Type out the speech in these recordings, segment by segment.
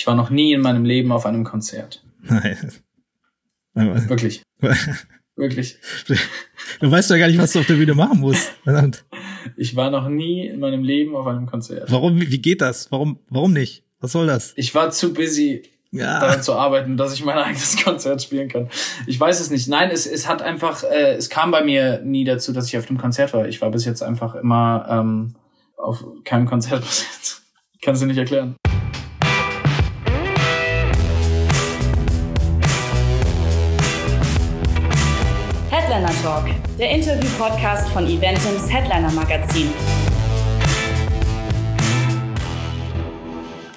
Ich war noch nie in meinem Leben auf einem Konzert. Nein. Wirklich. Wirklich. Du weißt ja gar nicht, was du auf der Bühne machen musst. Verdammt. Ich war noch nie in meinem Leben auf einem Konzert. Warum, wie geht das? Warum, warum nicht? Was soll das? Ich war zu busy, Ja. daran zu arbeiten, dass ich mein eigenes Konzert spielen kann. Ich weiß es nicht. Nein, es, es hat einfach, äh, es kam bei mir nie dazu, dass ich auf einem Konzert war. Ich war bis jetzt einfach immer ähm, auf keinem Konzert bis jetzt. Kannst du nicht erklären. Headliner Talk, der Interview-Podcast von Eventims Headliner Magazin.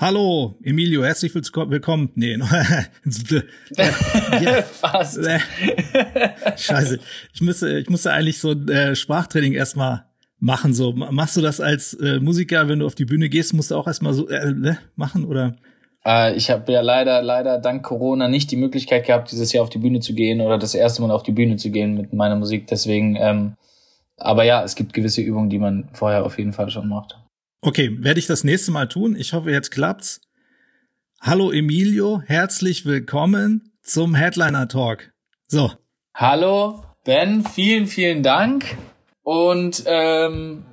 Hallo, Emilio, herzlich willko- willkommen. Nee, no- Fast. Scheiße. Ich müsste, ich musste eigentlich so ein äh, Sprachtraining erstmal machen. So, Ma- machst du das als äh, Musiker, wenn du auf die Bühne gehst, musst du auch erstmal so äh, äh, machen oder? Äh, ich habe ja leider, leider dank Corona nicht die Möglichkeit gehabt, dieses Jahr auf die Bühne zu gehen oder das erste Mal auf die Bühne zu gehen mit meiner Musik. Deswegen, ähm, aber ja, es gibt gewisse Übungen, die man vorher auf jeden Fall schon macht. Okay, werde ich das nächste Mal tun. Ich hoffe, jetzt klappt's. Hallo Emilio, herzlich willkommen zum Headliner Talk. So, Hallo, Ben, vielen, vielen Dank. Und ähm,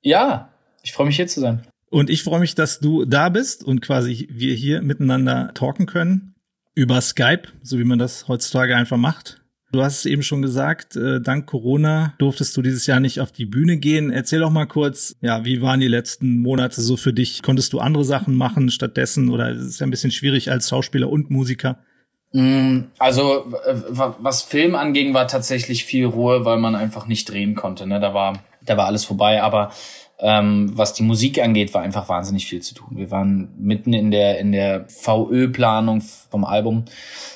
ja, ich freue mich hier zu sein. Und ich freue mich, dass du da bist und quasi wir hier miteinander talken können über Skype, so wie man das heutzutage einfach macht. Du hast es eben schon gesagt, äh, dank Corona durftest du dieses Jahr nicht auf die Bühne gehen. Erzähl doch mal kurz, ja, wie waren die letzten Monate so für dich? Konntest du andere Sachen machen stattdessen oder ist es ja ein bisschen schwierig als Schauspieler und Musiker? Mm, Also was Film anging, war tatsächlich viel Ruhe, weil man einfach nicht drehen konnte. Ne? Da war, da war alles vorbei. Aber ähm, was die Musik angeht, war einfach wahnsinnig viel zu tun. Wir waren mitten in der in der VÖ-Planung vom Album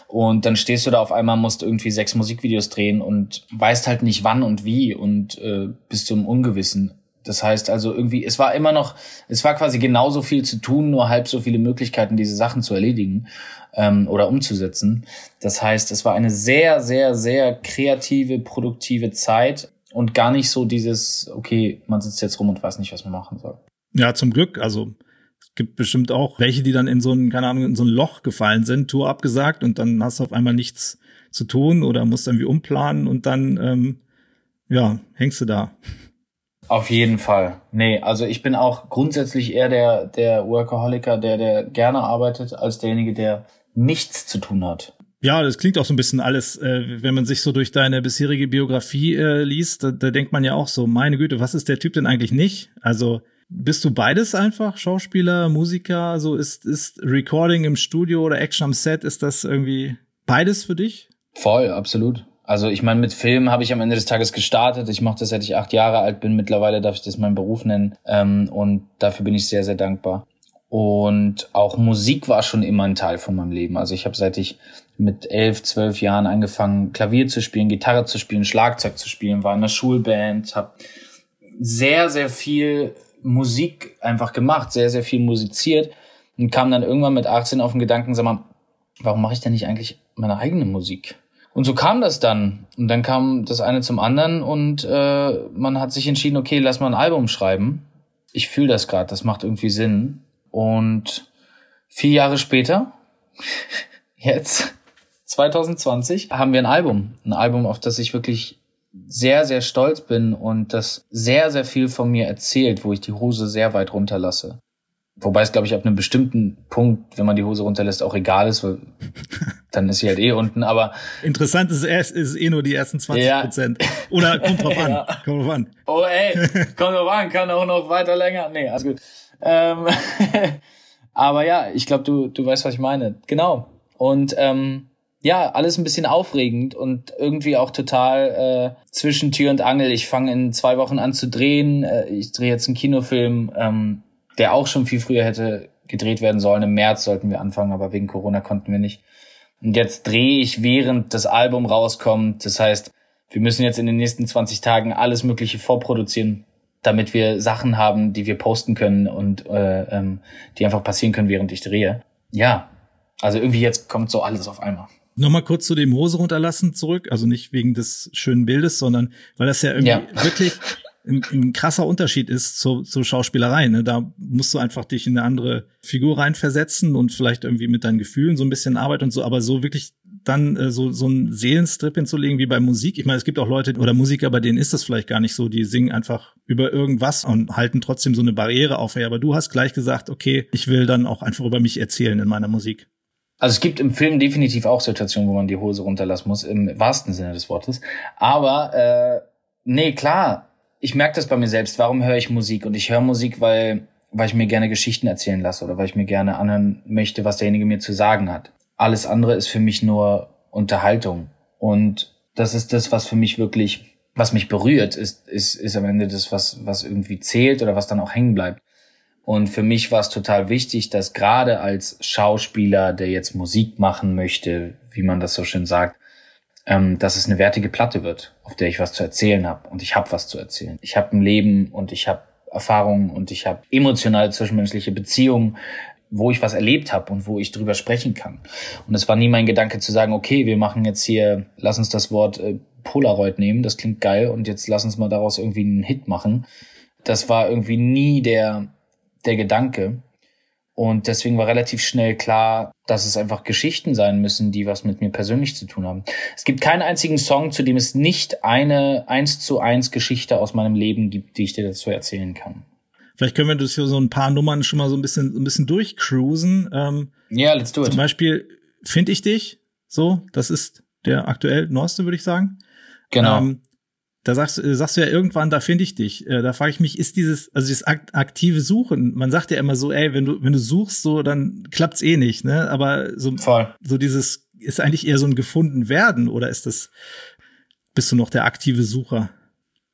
und dann stehst du da auf einmal, musst irgendwie sechs Musikvideos drehen und weißt halt nicht wann und wie und äh, bist du im Ungewissen. Das heißt also irgendwie, es war immer noch, es war quasi genauso viel zu tun, nur halb so viele Möglichkeiten, diese Sachen zu erledigen ähm, oder umzusetzen. Das heißt, es war eine sehr, sehr, sehr kreative, produktive Zeit und gar nicht so dieses, okay, man sitzt jetzt rum und weiß nicht, was man machen soll. Ja, zum Glück. Also es gibt bestimmt auch welche, die dann in so ein, keine Ahnung, in so ein Loch gefallen sind, Tour abgesagt und dann hast du auf einmal nichts zu tun oder musst irgendwie umplanen und dann, ähm, ja, hängst du da. Auf jeden Fall. Nee, also ich bin auch grundsätzlich eher der, der Workaholiker, der, der gerne arbeitet, als derjenige, der nichts zu tun hat. Ja, das klingt auch so ein bisschen alles, äh, wenn man sich so durch deine bisherige Biografie äh, liest, da, da denkt man ja auch so, meine Güte, was ist der Typ denn eigentlich nicht? Also bist du beides einfach, Schauspieler, Musiker, so ist, ist Recording im Studio oder Action am Set, ist das irgendwie beides für dich? Voll, absolut. Also ich meine, mit Film habe ich am Ende des Tages gestartet. Ich mache das, seit ich acht Jahre alt bin. Mittlerweile darf ich das meinen Beruf nennen. Ähm, und dafür bin ich sehr, sehr dankbar. Und auch Musik war schon immer ein Teil von meinem Leben. Also ich habe seit ich mit elf, zwölf Jahren angefangen, Klavier zu spielen, Gitarre zu spielen, Schlagzeug zu spielen, war in der Schulband, habe sehr, sehr viel Musik einfach gemacht, sehr, sehr viel musiziert und kam dann irgendwann mit 18 auf den Gedanken, sag mal, warum mache ich denn nicht eigentlich meine eigene Musik? Und so kam das dann. Und dann kam das eine zum anderen und äh, man hat sich entschieden, okay, lass mal ein Album schreiben. Ich fühle das gerade, das macht irgendwie Sinn. Und vier Jahre später, jetzt 2020, haben wir ein Album. Ein Album, auf das ich wirklich sehr, sehr stolz bin und das sehr, sehr viel von mir erzählt, wo ich die Hose sehr weit runterlasse. Wobei es, glaube ich, ab einem bestimmten Punkt, wenn man die Hose runterlässt, auch egal ist, weil dann ist sie halt eh unten. Aber Interessant ist, es ist eh nur die ersten 20 Ja. Prozent. Oder kommt drauf an. Ja. Kommt drauf an. Oh ey, kommt doch an, kann auch noch weiter länger. Nee, alles gut. Ähm, aber ja, ich glaube, du, du weißt, was ich meine. Genau. Und ähm, ja, alles ein bisschen aufregend und irgendwie auch total äh, zwischen Tür und Angel. Ich fange in zwei Wochen an zu drehen. Äh, ich drehe jetzt einen Kinofilm, ähm, der auch schon viel früher hätte gedreht werden sollen. Im März sollten wir anfangen, aber wegen Corona konnten wir nicht. Und jetzt drehe ich, während das Album rauskommt. Das heißt, wir müssen jetzt in den nächsten 20 Tagen alles Mögliche vorproduzieren, damit wir Sachen haben, die wir posten können und äh, ähm, die einfach passieren können, während ich drehe. Ja, also irgendwie jetzt kommt so alles auf einmal. Nochmal kurz zu dem Hose runterlassen zurück. Also nicht wegen des schönen Bildes, sondern weil das ja irgendwie Ja. wirklich, ein, ein krasser Unterschied ist zur, zur Schauspielerei. Ne? Da musst du einfach dich in eine andere Figur reinversetzen und vielleicht irgendwie mit deinen Gefühlen so ein bisschen arbeiten und so, aber so wirklich dann äh, so, so einen Seelenstrip hinzulegen wie bei Musik. Ich meine, es gibt auch Leute oder Musiker, bei denen ist das vielleicht gar nicht so. Die singen einfach über irgendwas und halten trotzdem so eine Barriere auf. Aber du hast gleich gesagt, okay, ich will dann auch einfach über mich erzählen in meiner Musik. Also es gibt im Film definitiv auch Situationen, wo man die Hose runterlassen muss, im wahrsten Sinne des Wortes. Aber äh, nee, klar, ich merke das bei mir selbst. Warum höre ich Musik? Und ich höre Musik, weil weil ich mir gerne Geschichten erzählen lasse oder weil ich mir gerne anhören möchte, was derjenige mir zu sagen hat. Alles andere ist für mich nur Unterhaltung. Und das ist das, was für mich wirklich, was mich berührt, ist, ist, ist am Ende das, was, was irgendwie zählt oder was dann auch hängen bleibt. Und für mich war es total wichtig, dass gerade als Schauspieler, der jetzt Musik machen möchte, wie man das so schön sagt, ähm, dass es eine wertige Platte wird, auf der ich was zu erzählen habe. Und ich habe was zu erzählen. Ich habe ein Leben und ich habe Erfahrungen und ich habe emotionale zwischenmenschliche Beziehungen, wo ich was erlebt habe und wo ich drüber sprechen kann. Und es war nie mein Gedanke zu sagen, okay, wir machen jetzt hier, lass uns das Wort äh, Polaroid nehmen, das klingt geil und jetzt lass uns mal daraus irgendwie einen Hit machen. Das war irgendwie nie der, der Gedanke. Und deswegen war relativ schnell klar, dass es einfach Geschichten sein müssen, die was mit mir persönlich zu tun haben. Es gibt keinen einzigen Song, zu dem es nicht eine eins zu eins Geschichte aus meinem Leben gibt, die ich dir dazu erzählen kann. Vielleicht können wir das hier so ein paar Nummern schon mal so ein bisschen, ein bisschen durchcruisen. Ähm, ja, let's do it. Zum Beispiel Find ich dich. So, das ist der aktuell neueste, würde ich sagen. Genau. Ähm, da sagst, äh, sagst du ja irgendwann, da finde ich dich. Äh, da frage ich mich, ist dieses, also dieses aktive Suchen, man sagt ja immer so, ey, wenn du, wenn du suchst, so, dann klappt's eh nicht, ne? Aber so, Voll. so dieses, ist eigentlich eher so ein gefunden werden oder ist das, bist du noch der aktive Sucher?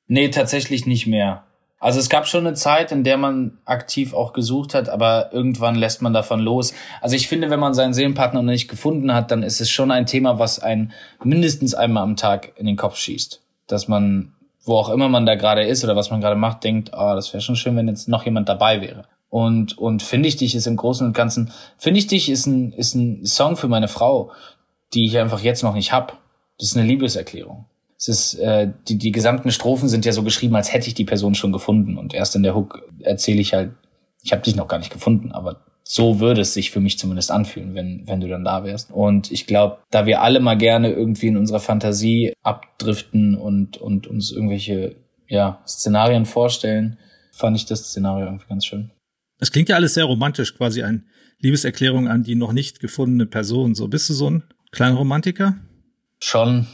Nee, tatsächlich nicht mehr. Also es gab schon eine Zeit, in der man aktiv auch gesucht hat, aber irgendwann lässt man davon los. Also ich finde, wenn man seinen Seelenpartner noch nicht gefunden hat, dann ist es schon ein Thema, was einen mindestens einmal am Tag in den Kopf schießt. Dass man, wo auch immer man da gerade ist oder was man gerade macht, denkt, ah, oh, das wäre schon schön, wenn jetzt noch jemand dabei wäre. Und, und Finde ich dich ist im Großen und Ganzen, Finde ich dich ist ein, ist ein Song für meine Frau, die ich einfach jetzt noch nicht hab. Das ist eine Liebeserklärung es ist, äh, die, die gesamten Strophen sind ja so geschrieben, als hätte ich die Person schon gefunden. Und erst in der Hook erzähle ich halt, ich habe dich noch gar nicht gefunden, aber so würde es sich für mich zumindest anfühlen, wenn, wenn du dann da wärst. Und ich glaube, da wir alle mal gerne irgendwie in unserer Fantasie abdriften und, und uns irgendwelche ja, Szenarien vorstellen, fand ich das Szenario irgendwie ganz schön. Es klingt ja alles sehr romantisch, quasi ein Liebeserklärung an die noch nicht gefundene Person. So, bist du so ein kleiner Romantiker? Schon,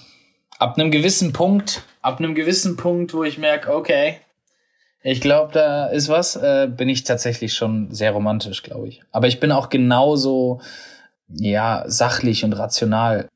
ab einem gewissen Punkt, ab einem gewissen Punkt, wo ich merke, okay, ich glaube, da ist was, äh, bin ich tatsächlich schon sehr romantisch, glaube ich. Aber ich bin auch genauso, ja, sachlich und rational.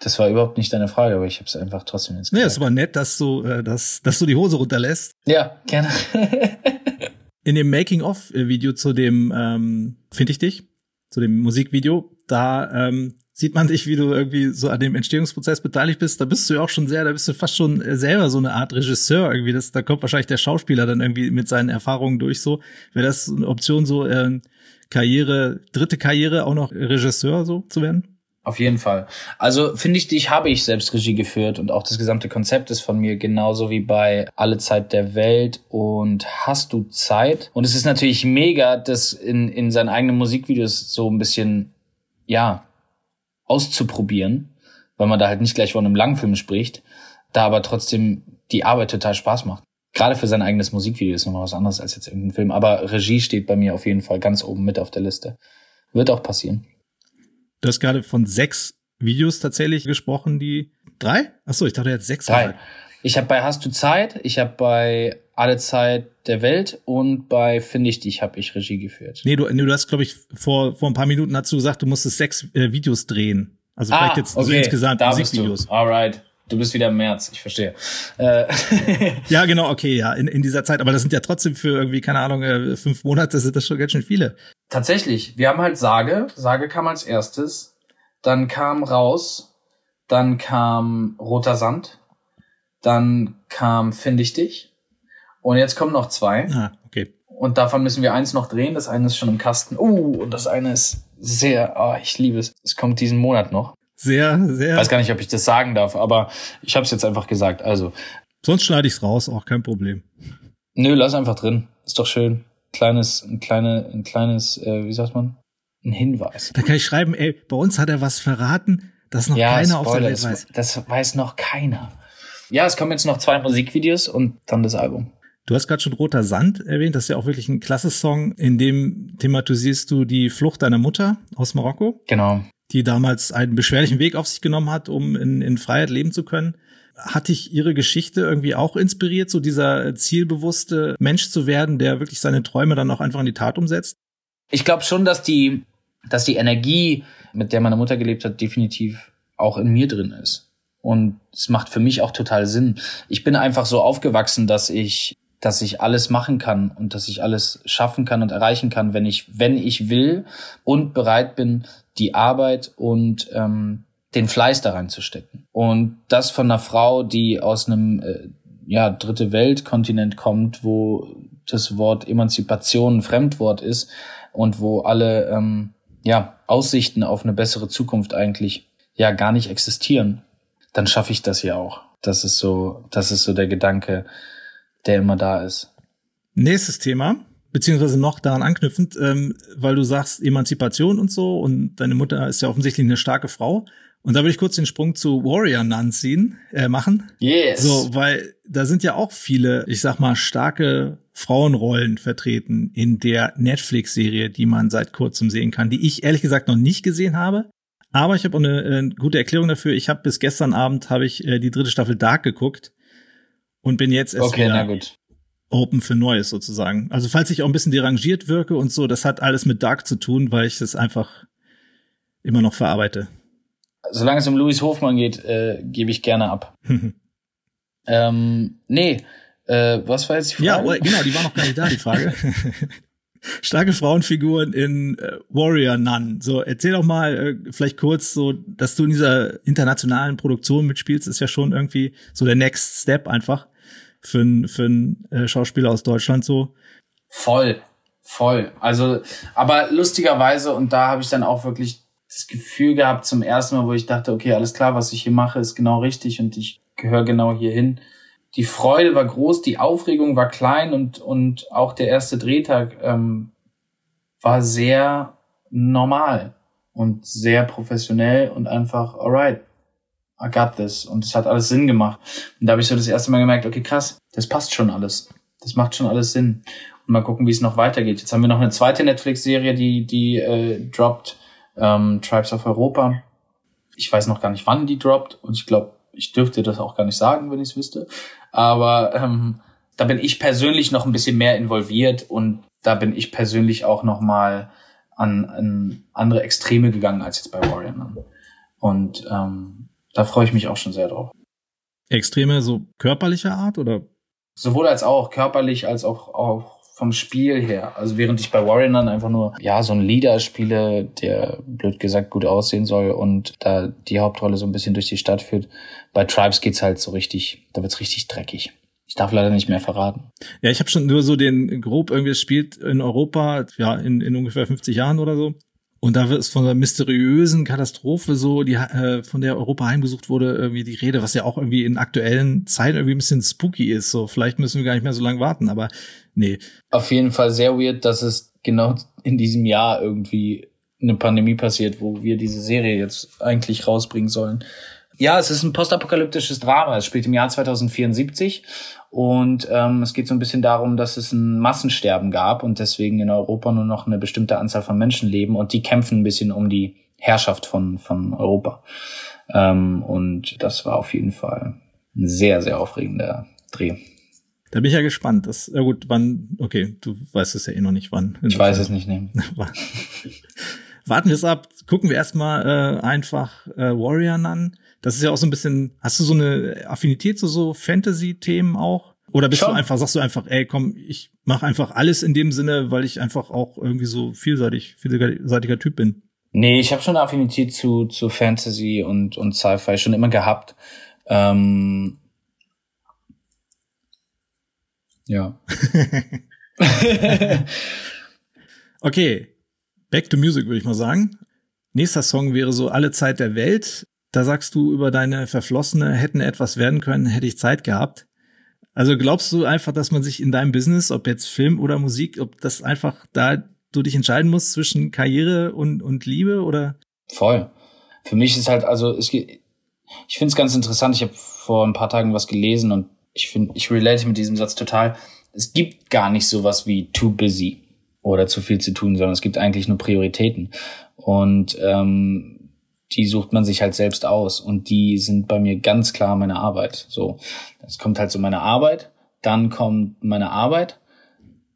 Das war überhaupt nicht deine Frage, aber ich habe es einfach trotzdem jetzt gesagt. Nee, ist aber nett, dass du, äh, dass, dass du die Hose runterlässt. Ja, gerne. In dem Making-of-Video zu dem ähm, Find ich dich, zu dem Musikvideo, da ähm, sieht man dich, wie du irgendwie so an dem Entstehungsprozess beteiligt bist, da bist du ja auch schon sehr, da bist du fast schon äh, selber so eine Art Regisseur irgendwie. Das, da kommt wahrscheinlich der Schauspieler dann irgendwie mit seinen Erfahrungen durch so. Wäre das eine Option, so äh, Karriere, dritte Karriere auch noch Regisseur so zu werden? Auf jeden Fall. Also finde ich, dich habe ich selbst Regie geführt und auch das gesamte Konzept ist von mir genauso wie bei Alle Zeit der Welt und Hast du Zeit? Und es ist natürlich mega, das in, in seinen eigenen Musikvideos so ein bisschen, ja, auszuprobieren, weil man da halt nicht gleich von einem Langfilm spricht, da aber trotzdem die Arbeit total Spaß macht. Gerade für sein eigenes Musikvideo ist nochmal was anderes als jetzt irgendein Film. Aber Regie steht bei mir auf jeden Fall ganz oben mit auf der Liste. Wird auch passieren. Du hast gerade von sechs Videos tatsächlich gesprochen, die drei? Achso, ich dachte jetzt sechs. Drei. Ich habe bei Hast du Zeit, ich habe bei Alle Zeit der Welt und bei Finde ich dich habe ich Regie geführt. Nee, du, nee, du hast, glaube ich, vor, vor ein paar Minuten hast du gesagt, du musstest sechs äh, Videos drehen. Also ah, vielleicht jetzt okay, so insgesamt da Musikvideos. Alright. Du bist wieder im März, ich verstehe. Äh. ja, genau, okay, ja, in, in dieser Zeit. Aber das sind ja trotzdem für irgendwie, keine Ahnung, äh, fünf Monate sind das schon ganz schön viele. Tatsächlich. Wir haben halt Sage. Sage kam als erstes. Dann kam Raus. Dann kam Roter Sand. Dann kam Find ich dich. Und jetzt kommen noch zwei. Ah, okay. Und davon müssen wir eins noch drehen. Das eine ist schon im Kasten. Uh, und das eine ist sehr, oh, ich liebe es. Es kommt diesen Monat noch. Sehr, sehr. Ich weiß gar nicht, ob ich das sagen darf, aber ich habe es jetzt einfach gesagt. Also. Sonst schneide ich es raus, auch kein Problem. Nö, lass einfach drin. Ist doch schön. Kleines, ein kleine, ein kleines, äh, wie sagt man? Ein Hinweis. Da kann ich schreiben, ey, bei uns hat er was verraten, das noch ja, keiner Spoiler, auf der Welt weiß. Das, das weiß noch keiner. Ja, es kommen jetzt noch zwei Musikvideos und dann das Album. Du hast gerade schon Roter Sand erwähnt, das ist ja auch wirklich ein klasse Song, in dem thematisierst du die Flucht deiner Mutter aus Marokko. Genau. Die damals einen beschwerlichen Weg auf sich genommen hat, um in, in Freiheit leben zu können. Hat dich ihre Geschichte irgendwie auch inspiriert, so dieser zielbewusste Mensch zu werden, der wirklich seine Träume dann auch einfach in die Tat umsetzt? Ich glaube schon, dass die, dass die Energie, mit der meine Mutter gelebt hat, definitiv auch in mir drin ist. Und es macht für mich auch total Sinn. Ich bin einfach so aufgewachsen, dass ich, dass ich alles machen kann und dass ich alles schaffen kann und erreichen kann, wenn ich, wenn ich will und bereit bin, die Arbeit und ähm, den Fleiß da reinzustecken. Und das von einer Frau, die aus einem äh, ja, dritte Weltkontinent kommt, wo das Wort Emanzipation ein Fremdwort ist und wo alle ähm, ja, Aussichten auf eine bessere Zukunft eigentlich ja gar nicht existieren dann schaffe ich das ja auch. Das ist so, das ist so der Gedanke, der immer da ist. Nächstes Thema, beziehungsweise noch daran anknüpfend, ähm, weil du sagst Emanzipation und so und deine Mutter ist ja offensichtlich eine starke Frau. Und da würde ich kurz den Sprung zu Warrior Nun ziehen, äh, machen. Yes. So, weil da sind ja auch viele, ich sag mal, starke Frauenrollen vertreten in der Netflix-Serie, die man seit kurzem sehen kann, die ich ehrlich gesagt noch nicht gesehen habe. Aber ich habe auch eine, eine, äh, gute Erklärung dafür. Ich habe bis gestern Abend habe ich äh, die dritte Staffel Dark geguckt und bin jetzt erst okay, wieder open für Neues sozusagen. Also falls ich auch ein bisschen derangiert wirke und so, das hat alles mit Dark zu tun, weil ich das einfach immer noch verarbeite. Solange es um Louis Hofmann geht, äh, gebe ich gerne ab. ähm, nee, äh, was war jetzt die Frage? Ja, oh, genau, die war noch gar nicht da, die Frage. starke Frauenfiguren in äh, Warrior Nun. So, erzähl doch mal äh, vielleicht kurz so, dass du in dieser internationalen Produktion mitspielst, ist ja schon irgendwie so der Next Step einfach für einen für äh, Schauspieler aus Deutschland so. Voll, voll. Also, aber lustigerweise und da habe ich dann auch wirklich das Gefühl gehabt zum ersten Mal, wo ich dachte, okay, alles klar, was ich hier mache, ist genau richtig und ich gehöre genau hier hin die Freude war groß, die Aufregung war klein und, und auch der erste Drehtag ähm, war sehr normal und sehr professionell und einfach, alright, I got this. Und es hat alles Sinn gemacht. Und da habe ich so das erste Mal gemerkt, okay, krass, das passt schon alles. Das macht schon alles Sinn. Und mal gucken, wie es noch weitergeht. Jetzt haben wir noch eine zweite Netflix-Serie, die, die äh, droppt, ähm, Tribes of Europa. Ich weiß noch gar nicht, wann die droppt. Und ich glaube, ich dürfte das auch gar nicht sagen, wenn ich es wüsste. Aber ähm, da bin ich persönlich noch ein bisschen mehr involviert und da bin ich persönlich auch noch mal an, an andere Extreme gegangen als jetzt bei Warrior Nun. Und ähm, da freue ich mich auch schon sehr drauf. Extreme so körperlicher Art oder? Sowohl als auch körperlich als auch, auch vom Spiel her. Also während ich bei Warrior Nun einfach nur ja so ein Leader spiele, der blöd gesagt gut aussehen soll und da die Hauptrolle so ein bisschen durch die Stadt führt, bei Tribes geht's halt so richtig, da wird's richtig dreckig. Ich darf leider nicht mehr verraten. Ja, ich habe schon nur so den grob irgendwie spielt in Europa, ja, in, in ungefähr 50 Jahren oder so. Und da ist von einer mysteriösen Katastrophe so, die äh, von der Europa heimgesucht wurde, irgendwie die Rede, was ja auch irgendwie in aktuellen Zeiten irgendwie ein bisschen spooky ist. So, vielleicht müssen wir gar nicht mehr so lange warten, aber nee. Auf jeden Fall sehr weird, dass es genau in diesem Jahr irgendwie eine Pandemie passiert, wo wir diese Serie jetzt eigentlich rausbringen sollen. Ja, es ist ein postapokalyptisches Drama. Es spielt im Jahr 2074 und ähm, es geht so ein bisschen darum, dass es ein Massensterben gab und deswegen in Europa nur noch eine bestimmte Anzahl von Menschen leben und die kämpfen ein bisschen um die Herrschaft von, von Europa. Ähm, und das war auf jeden Fall ein sehr, sehr aufregender Dreh. Da bin ich ja gespannt. Das, ja gut, wann, okay, du weißt es ja eh noch nicht wann. Ich weiß es nicht, ne. Warten wir es ab. Gucken wir erstmal äh, einfach äh, Warrior an. Das ist ja auch so ein bisschen, hast du so eine Affinität zu so Fantasy-Themen auch? Oder bist Schon. du einfach, sagst du einfach, ey, komm, ich mache einfach alles in dem Sinne, weil ich einfach auch irgendwie so vielseitig, vielseitiger Typ bin? Nee, ich habe schon eine Affinität zu, zu Fantasy und, und Sci-Fi schon immer gehabt. Ähm ja. okay, back to music würde ich mal sagen. Nächster Song wäre so Alle Zeit der Welt. Da sagst du über deine Verflossene hätten etwas werden können, hätte ich Zeit gehabt. Also glaubst du einfach, dass man sich in deinem Business, ob jetzt Film oder Musik, ob das einfach da du dich entscheiden musst zwischen Karriere und, und Liebe oder? Voll. Für mich ist halt, also es, ich finde es ganz interessant. Ich habe vor ein paar Tagen was gelesen und ich finde, ich relate mit diesem Satz total. Es gibt gar nicht sowas wie too busy oder zu viel zu tun, sondern es gibt eigentlich nur Prioritäten. Und ähm, die sucht man sich halt selbst aus. Und die sind bei mir ganz klar meine Arbeit. So, es kommt halt so meine Arbeit, dann kommt meine Arbeit,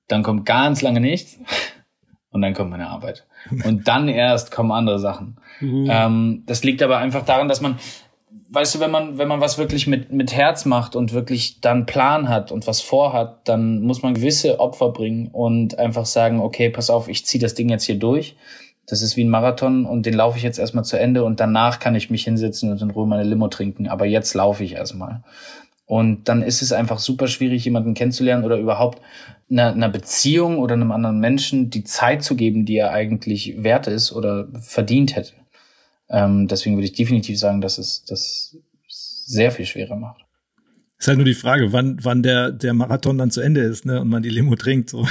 dann kommt ganz lange nichts und dann kommt meine Arbeit. Und dann erst kommen andere Sachen. Mhm. Ähm, das liegt aber einfach daran, dass man, weißt du, wenn man, wenn man was wirklich mit, mit Herz macht und wirklich dann Plan hat und was vorhat, dann muss man gewisse Opfer bringen und einfach sagen, okay, pass auf, ich ziehe das Ding jetzt hier durch. Das ist wie ein Marathon und den laufe ich jetzt erstmal zu Ende und danach kann ich mich hinsetzen und in Ruhe meine Limo trinken. Aber jetzt laufe ich erstmal. Und dann ist es einfach super schwierig, jemanden kennenzulernen oder überhaupt einer, einer Beziehung oder einem anderen Menschen die Zeit zu geben, die er eigentlich wert ist oder verdient hätte. Ähm, deswegen würde ich definitiv sagen, dass es das sehr viel schwerer macht. Ist halt nur die Frage, wann, wann der, der Marathon dann zu Ende ist, ne, und man die Limo trinkt, so.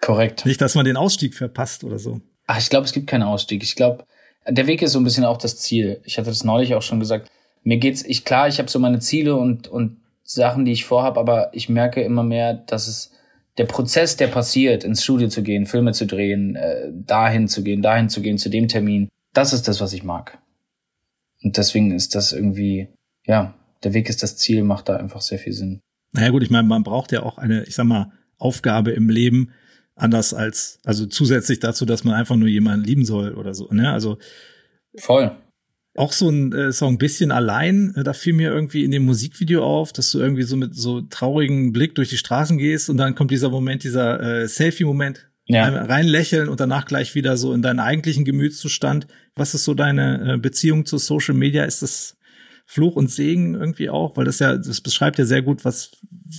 Korrekt. Nicht, dass man den Ausstieg verpasst oder so. Ach, ich glaube, es gibt keinen Ausstieg. Ich glaube, der Weg ist so ein bisschen auch das Ziel. Ich hatte das neulich auch schon gesagt mir geht's, ich klar, ich habe so meine Ziele und und Sachen, die ich vorhab, aber ich merke immer mehr, dass es der Prozess, der passiert, ins Studio zu gehen, Filme zu drehen, äh, dahin zu gehen, dahin zu gehen, zu dem Termin, das ist das, was ich mag. Und deswegen ist das irgendwie, ja, der Weg ist das Ziel, macht da einfach sehr viel Sinn. Naja gut, ich meine, man braucht ja auch eine, ich sag mal, Aufgabe im Leben, anders als, also zusätzlich dazu, dass man einfach nur jemanden lieben soll oder so, ne? Also. Voll auch so ein äh, Song bisschen allein. Äh, da fiel mir irgendwie in dem Musikvideo auf, dass du irgendwie so mit so traurigen Blick durch die Straßen gehst und dann kommt dieser Moment, dieser äh, Selfie-Moment. Ja. Reinlächeln und danach gleich wieder so in deinen eigentlichen Gemütszustand. Was ist so deine äh, Beziehung zu Social Media? Ist das Fluch und Segen irgendwie auch? Weil das ja, das beschreibt ja sehr gut, was,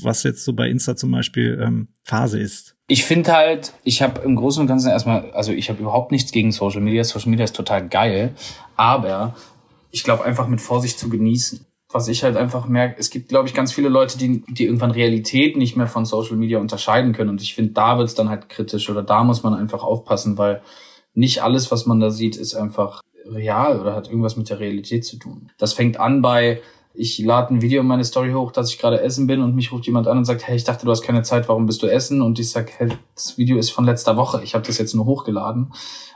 was jetzt so bei Insta zum Beispiel ähm, Phase ist. Ich finde halt, ich habe im Großen und Ganzen erstmal, also ich habe überhaupt nichts gegen Social Media. Social Media ist total geil, aber ich glaube einfach mit Vorsicht zu genießen. Was ich halt einfach merke, es gibt, glaube ich, ganz viele Leute, die, die irgendwann Realität nicht mehr von Social Media unterscheiden können. Und ich finde, da wird's dann halt kritisch oder da muss man einfach aufpassen, weil nicht alles, was man da sieht, ist einfach real oder hat irgendwas mit der Realität zu tun. Das fängt an bei, ich lade ein Video in meine Story hoch, dass ich gerade essen bin und mich ruft jemand an und sagt, hey, ich dachte, du hast keine Zeit, warum bist du essen? Und ich sag, hey, das Video ist von letzter Woche, ich habe das jetzt nur hochgeladen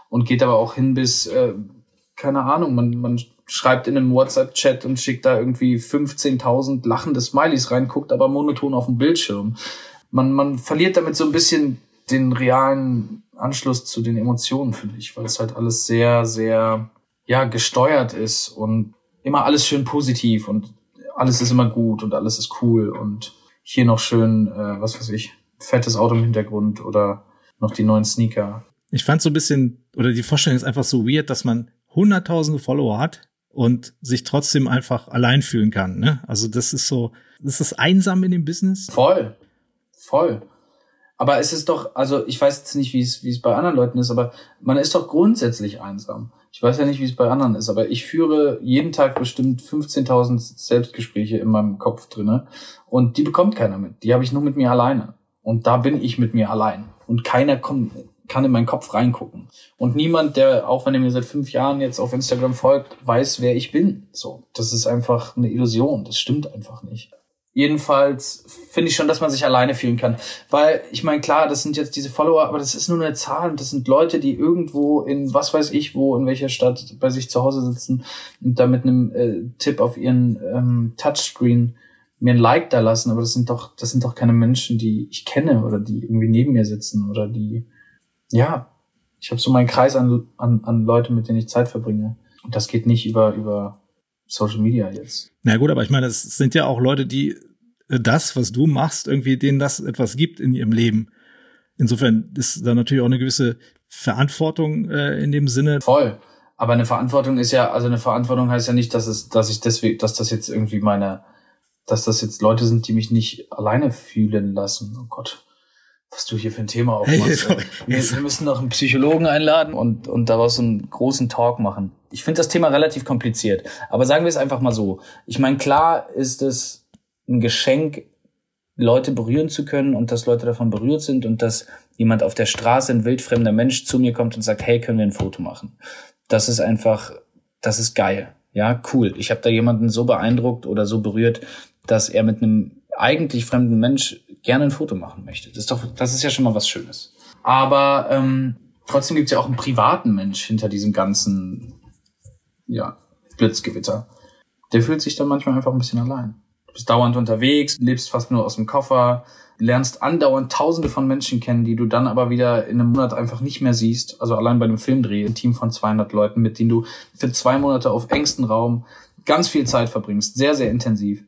und geht aber auch hin bis, äh, keine Ahnung, man, man schreibt in einem WhatsApp-Chat und schickt da irgendwie 15.000 lachende Smileys rein, guckt aber monoton auf den Bildschirm. Man, man verliert damit so ein bisschen den realen Anschluss zu den Emotionen, finde ich, weil es halt alles sehr, sehr, ja, gesteuert ist und immer alles schön positiv und alles ist immer gut und alles ist cool und hier noch schön, äh, was weiß ich, fettes Auto im Hintergrund oder noch die neuen Sneaker. Ich fand so ein bisschen, oder die Vorstellung ist einfach so weird, dass man hunderttausende Follower hat und sich trotzdem einfach allein fühlen kann. Ne? Also das ist so, das ist einsam in dem Business. Voll, voll. Aber es ist doch, also ich weiß jetzt nicht, wie es, wie es bei anderen Leuten ist, aber man ist doch grundsätzlich einsam. Ich weiß ja nicht, wie es bei anderen ist, aber ich führe jeden Tag bestimmt 15.000 Selbstgespräche in meinem Kopf drinne und die bekommt keiner mit. Die habe ich nur mit mir alleine. Und da bin ich mit mir allein. Und keiner kommt, kann in meinen Kopf reingucken. Und niemand, der, auch wenn er mir seit fünf Jahren jetzt auf Instagram folgt, weiß, wer ich bin. So. Das ist einfach eine Illusion. Das stimmt einfach nicht. Jedenfalls finde ich schon, dass man sich alleine fühlen kann. Weil, ich meine, klar, das sind jetzt diese Follower, aber das ist nur eine Zahl und das sind Leute, die irgendwo in was weiß ich wo, in welcher Stadt bei sich zu Hause sitzen und da mit einem äh, Tipp auf ihren ähm, Touchscreen mir ein Like da lassen. Aber das sind doch, das sind doch keine Menschen, die ich kenne oder die irgendwie neben mir sitzen oder die, ja, ich habe so meinen Kreis an, an, an Leute, mit denen ich Zeit verbringe. Und das geht nicht über, über Social Media jetzt. Na gut, aber ich meine, es sind ja auch Leute, die das, was du machst, irgendwie denen das etwas gibt in ihrem Leben. Insofern ist da natürlich auch eine gewisse Verantwortung äh, in dem Sinne. Voll. Aber eine Verantwortung ist ja, also eine Verantwortung heißt ja nicht, dass es, dass ich deswegen, dass das jetzt irgendwie meine, dass das jetzt Leute sind, die mich nicht alleine fühlen lassen. Oh Gott was du hier für ein Thema aufmachst. Hey, wir, wir, müssen noch einen Psychologen einladen und, und daraus einen großen Talk machen. Ich finde das Thema relativ kompliziert. Aber sagen wir es einfach mal so. Ich meine, klar ist es ein Geschenk, Leute berühren zu können und dass Leute davon berührt sind und dass jemand auf der Straße, ein wildfremder Mensch zu mir kommt und sagt, hey, können wir ein Foto machen? Das ist einfach, das ist geil. Ja, cool. Ich habe da jemanden so beeindruckt oder so berührt, dass er mit einem eigentlich fremden Mensch gerne ein Foto machen möchte. Das ist doch, das ist ja schon mal was Schönes. Aber ähm, trotzdem gibt's ja auch einen privaten Mensch hinter diesem ganzen, ja, Blitzgewitter. Der fühlt sich dann manchmal einfach ein bisschen allein. Du bist dauernd unterwegs, lebst fast nur aus dem Koffer, lernst andauernd tausende von Menschen kennen, die du dann aber wieder in einem Monat einfach nicht mehr siehst. Also allein bei einem Filmdreh, ein Team von 200 Leuten, mit denen du für zwei Monate auf engstem Raum ganz viel Zeit verbringst, sehr, sehr intensiv.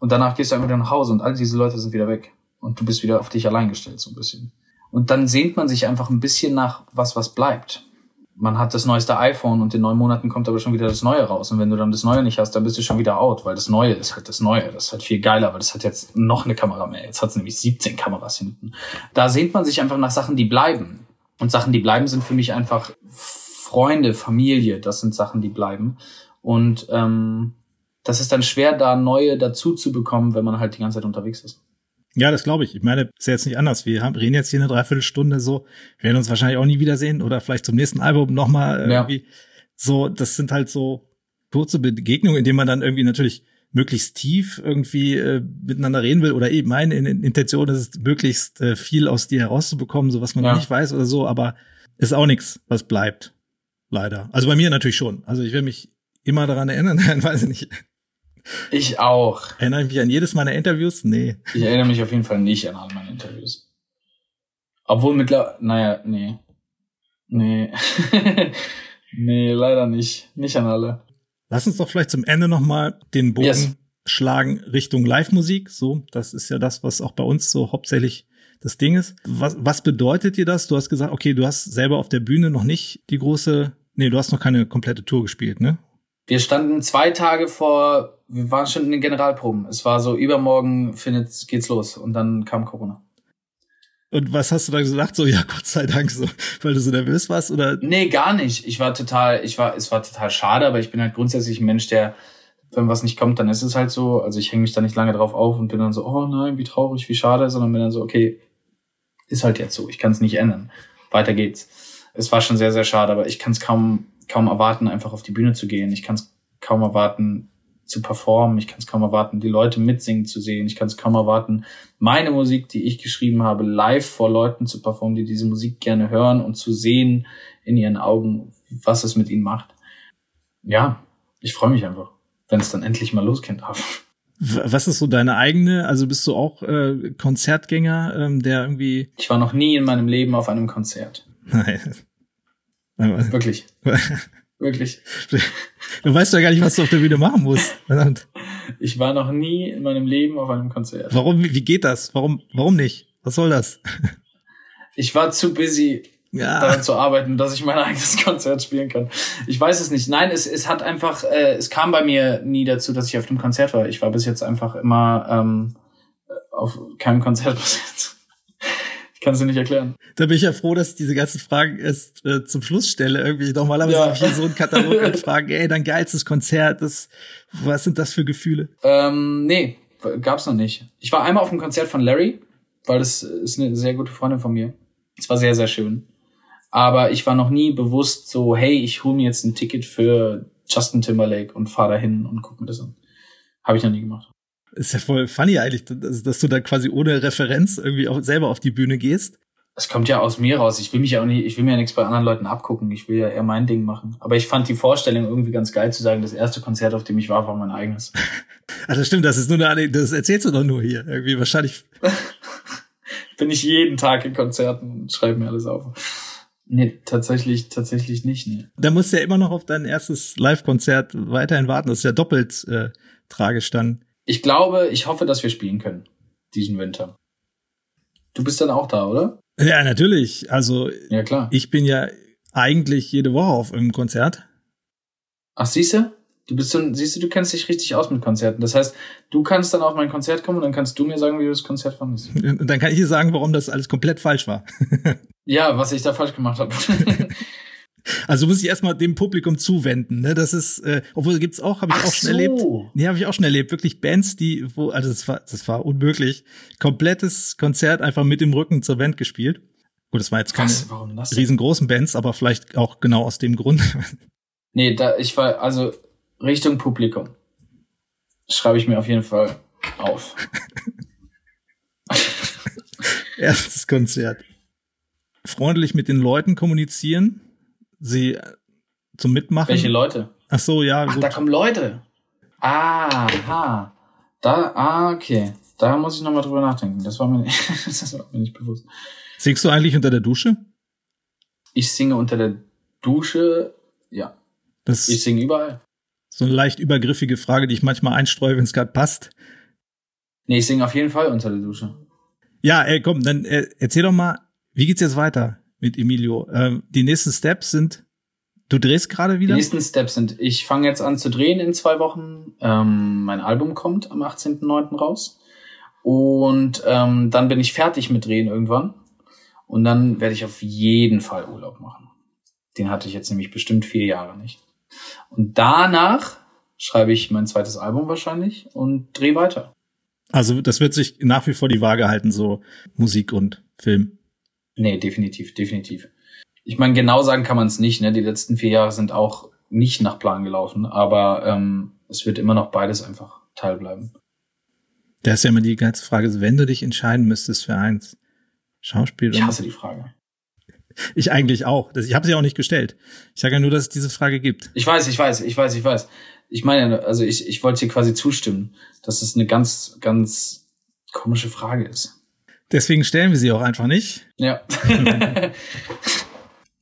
Und danach gehst du einfach wieder nach Hause und all diese Leute sind wieder weg. Und du bist wieder auf dich allein gestellt, so ein bisschen. Und dann sehnt man sich einfach ein bisschen nach was, was bleibt man hat das neueste iPhone und in neun Monaten kommt aber schon wieder das Neue raus. Und wenn du dann das Neue nicht hast, dann bist du schon wieder out, weil das Neue ist halt das Neue. Das ist halt viel geiler, weil das hat jetzt noch eine Kamera mehr. Jetzt hat es nämlich 17 Kameras hinten. Da sehnt man sich einfach nach Sachen, die bleiben. Und Sachen, die bleiben, sind für mich einfach Freunde, Familie. Das sind Sachen, die bleiben. Und ähm, das ist dann schwer, da neue dazu zu bekommen, wenn man halt die ganze Zeit unterwegs ist. Ja, das glaube ich. Ich meine, ist ja jetzt nicht anders. Wir haben, reden jetzt hier eine Dreiviertelstunde so. Wir werden uns wahrscheinlich auch nie wiedersehen oder vielleicht zum nächsten Album nochmal irgendwie. Ja. So, das sind halt so kurze Begegnungen, in denen man dann irgendwie natürlich möglichst tief irgendwie äh, miteinander reden will oder eben meine Intention ist es, möglichst äh, viel aus dir herauszubekommen, so was man ja. nicht weiß oder so, aber ist auch nichts, was bleibt. Leider. Also bei mir natürlich schon. Also ich will mich immer daran erinnern, nein, weiß ich nicht. Ich auch. Erinnere ich mich an jedes meiner Interviews? Nee. Ich erinnere mich auf jeden Fall nicht an alle meine Interviews. Obwohl mittlerweile, naja, nee. Nee. nee, leider nicht. Nicht an alle. Lass uns doch vielleicht zum Ende nochmal den Bogen yes. schlagen Richtung Live-Musik. So, das ist ja das, was auch bei uns so hauptsächlich das Ding ist. Was, was bedeutet dir das? Du hast gesagt, okay, du hast selber auf der Bühne noch nicht die große, nee, du hast noch keine komplette Tour gespielt, ne? Wir standen zwei Tage vor, wir waren schon in den Generalproben. Es war so, übermorgen findet, geht's los. Und dann kam Corona. Und was hast du da gesagt? So, ja, Gott sei Dank, so, weil du so nervös warst, oder? Nee, gar nicht. Ich war total, ich war, es war total schade, aber ich bin halt grundsätzlich ein Mensch, der, wenn was nicht kommt, dann ist es halt so. Also ich hänge mich da nicht lange drauf auf und bin dann so, oh nein, wie traurig, wie schade, sondern bin dann so, okay, ist halt jetzt so. Ich kann es nicht ändern. Weiter geht's. Es war schon sehr, sehr schade, aber ich kann es kaum kaum erwarten, einfach auf die Bühne zu gehen. Ich kann es kaum erwarten, zu performen. Ich kann es kaum erwarten, die Leute mitsingen zu sehen. Ich kann es kaum erwarten, meine Musik, die ich geschrieben habe, live vor Leuten zu performen, die diese Musik gerne hören und zu sehen in ihren Augen, was es mit ihnen macht. Ja, ich freue mich einfach, wenn es dann endlich mal losgehen darf. Was ist so deine eigene? Also bist du auch äh, Konzertgänger, ähm, der irgendwie? Ich war noch nie in meinem Leben auf einem Konzert. Nein. Wirklich. Wirklich. Du weißt ja gar nicht, was du auf der Bühne machen musst. Verdammt. Ich war noch nie in meinem Leben auf einem Konzert. Warum, wie geht das? Warum, warum nicht? Was soll das? Ich war zu busy, ja. daran zu arbeiten, dass ich mein eigenes Konzert spielen kann. Ich weiß es nicht. Nein, es, es hat einfach, äh, es kam bei mir nie dazu, dass ich auf dem Konzert war. Ich war bis jetzt einfach immer ähm, auf keinem Konzert bis jetzt. Ich kann es dir nicht erklären. Da bin ich ja froh, dass ich diese ganzen Fragen erst äh, zum Schluss stelle. Irgendwie normalerweise ja. habe ich hier so einen Katalog an Fragen. Ey, dein geilstes Konzert, das, was sind das für Gefühle? Ähm, nee, gab's noch nicht. Ich war einmal auf einem Konzert von Larry, weil das ist eine sehr gute Freundin von mir. Es war sehr, sehr schön. Aber ich war noch nie bewusst so, hey, ich hole mir jetzt ein Ticket für Justin Timberlake und fahre dahin und guck mir das an. Habe ich noch nie gemacht. Ist ja voll funny eigentlich, dass, dass du da quasi ohne Referenz irgendwie auch selber auf die Bühne gehst. Es kommt ja aus mir raus. Ich will mich ja auch nicht, ich will mir ja nichts bei anderen Leuten abgucken. Ich will ja eher mein Ding machen. Aber ich fand die Vorstellung irgendwie ganz geil zu sagen, das erste Konzert, auf dem ich war, war mein eigenes. Ach, das stimmt, das ist nur eine, das erzählst du doch nur hier. Irgendwie wahrscheinlich. Bin ich jeden Tag in Konzerten und schreibe mir alles auf. Nee, tatsächlich, tatsächlich nicht, nee. Da musst du ja immer noch auf dein erstes Live-Konzert weiterhin warten. Das ist ja doppelt äh, tragisch dann. Ich glaube, ich hoffe, dass wir spielen können diesen Winter. Du bist dann auch da, oder? Ja, natürlich. Also ja, klar. ich bin ja eigentlich jede Woche auf einem Konzert. Ach, siehst du? Du bist so, siehst du, du kennst dich richtig aus mit Konzerten. Das heißt, du kannst dann auf mein Konzert kommen und dann kannst du mir sagen, wie du das Konzert fandest. Und dann kann ich dir sagen, warum das alles komplett falsch war. ja, was ich da falsch gemacht habe. Also muss ich erstmal dem Publikum zuwenden, ne? Das ist, äh, obwohl gibt's auch, habe ich Ach auch schon so. erlebt. Nee, habe ich auch schon erlebt. Wirklich Bands, die, wo, also das war, das war unmöglich. Komplettes Konzert einfach mit dem Rücken zur Wand gespielt. Gut, das war jetzt keine Was? Riesengroßen Bands, aber vielleicht auch genau aus dem Grund. Nee, da, ich war, also Richtung Publikum. Schreibe ich mir auf jeden Fall auf. Erstes Konzert. Freundlich mit den Leuten kommunizieren, sie zum Mitmachen. Welche Leute? Ach so, ja, Ach, gut. da kommen Leute. Aha. Da, ah, okay. Da muss ich nochmal drüber nachdenken. Das war mir nicht, das war mir nicht bewusst. Singst du eigentlich unter der Dusche? Ich singe unter der Dusche. Ja, Das ich singe überall. so eine leicht übergriffige Frage, die ich manchmal einstreue, wenn es gerade passt. Nee, ich singe auf jeden Fall unter der Dusche. Ja, ey, komm, dann äh, erzähl doch mal, wie geht's jetzt weiter mit Emilio? Ähm, die nächsten Steps sind, du drehst gerade Die wieder? nächsten Steps sind, ich fange jetzt an zu drehen in zwei Wochen. Ähm, mein Album kommt am 18.09. raus. Und ähm, dann bin ich fertig mit Drehen irgendwann. Und dann werde ich auf jeden Fall Urlaub machen. Den hatte ich jetzt nämlich bestimmt vier Jahre nicht. Und danach schreibe ich mein zweites Album wahrscheinlich und drehe weiter. Also das wird sich nach wie vor die Waage halten, so Musik und Film. Nee, definitiv, definitiv. Ich meine, genau sagen kann man es nicht. Ne? Die letzten vier Jahre sind auch nicht nach Plan gelaufen, aber ähm, es wird immer noch beides einfach Teil bleiben. Da ist ja immer die ganze Frage, wenn du dich entscheiden müsstest für eins, Schauspiel Ich oder hasse die Frage. Ich eigentlich auch. Ich habe sie auch nicht gestellt. Ich sage ja nur, dass es diese Frage gibt. Ich weiß, ich weiß, ich weiß, ich weiß. Ich meine, also ich, ich wollte dir quasi zustimmen, dass es eine ganz, ganz komische Frage ist. Deswegen stellen wir sie auch einfach nicht. Ja.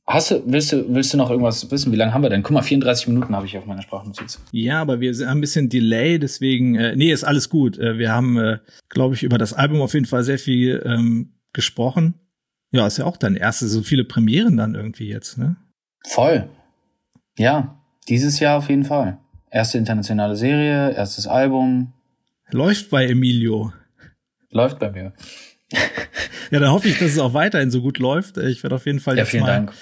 Hast du, willst du, willst du noch irgendwas wissen? Wie lange haben wir denn? Guck mal, 34 Minuten habe ich auf meiner Sprachnotiz. Ja, aber wir haben ein bisschen Delay, deswegen, äh, nee, ist alles gut. Äh, wir haben, äh, glaube ich, über das Album auf jeden Fall sehr viel ähm, gesprochen. Ja, ist ja auch dein erstes, so viele Premieren dann irgendwie jetzt, ne? Voll. Ja, dieses Jahr auf jeden Fall. Erste internationale Serie, erstes Album. Läuft bei Emilio. Läuft bei mir. Ja, dann hoffe ich, dass es auch weiterhin so gut läuft. Äh, Ich werde auf jeden Fall Ja, jetzt mal Dank.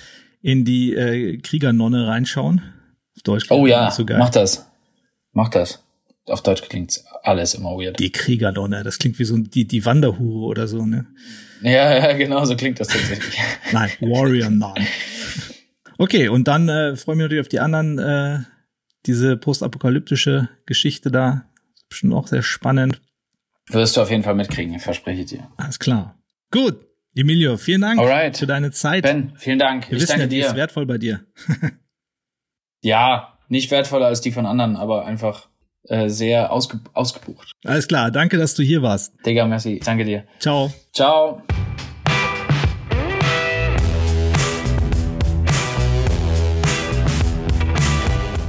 in die äh, Kriegernonne reinschauen. Auf Deutsch Oh klingt ja, nicht so geil. mach das. Mach das. Auf Deutsch klingt alles immer weird. Die Kriegernonne, das klingt wie so die, die Wanderhure oder so, ne? Ja, ja, genau, so klingt das tatsächlich. Nein, Warrior Nun. Okay, und dann äh, freue ich mich natürlich auf die anderen, äh, diese postapokalyptische Geschichte da. Ist bestimmt auch sehr spannend. Wirst du auf jeden Fall mitkriegen, verspreche ich dir. Alles klar. Gut. Emilio, vielen Dank Alright. für deine Zeit. Ben, vielen Dank. Wir ich wissen ja, danke die ist dir. wertvoll bei dir. Ja, nicht wertvoller als die von anderen, aber einfach äh, sehr ausge ausgebucht. Alles klar, danke, dass du hier warst. Digga, merci. Danke dir. Ciao. Ciao.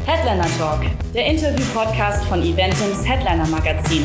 Headliner Talk, der Interview-Podcast von Eventums Headliner Magazin.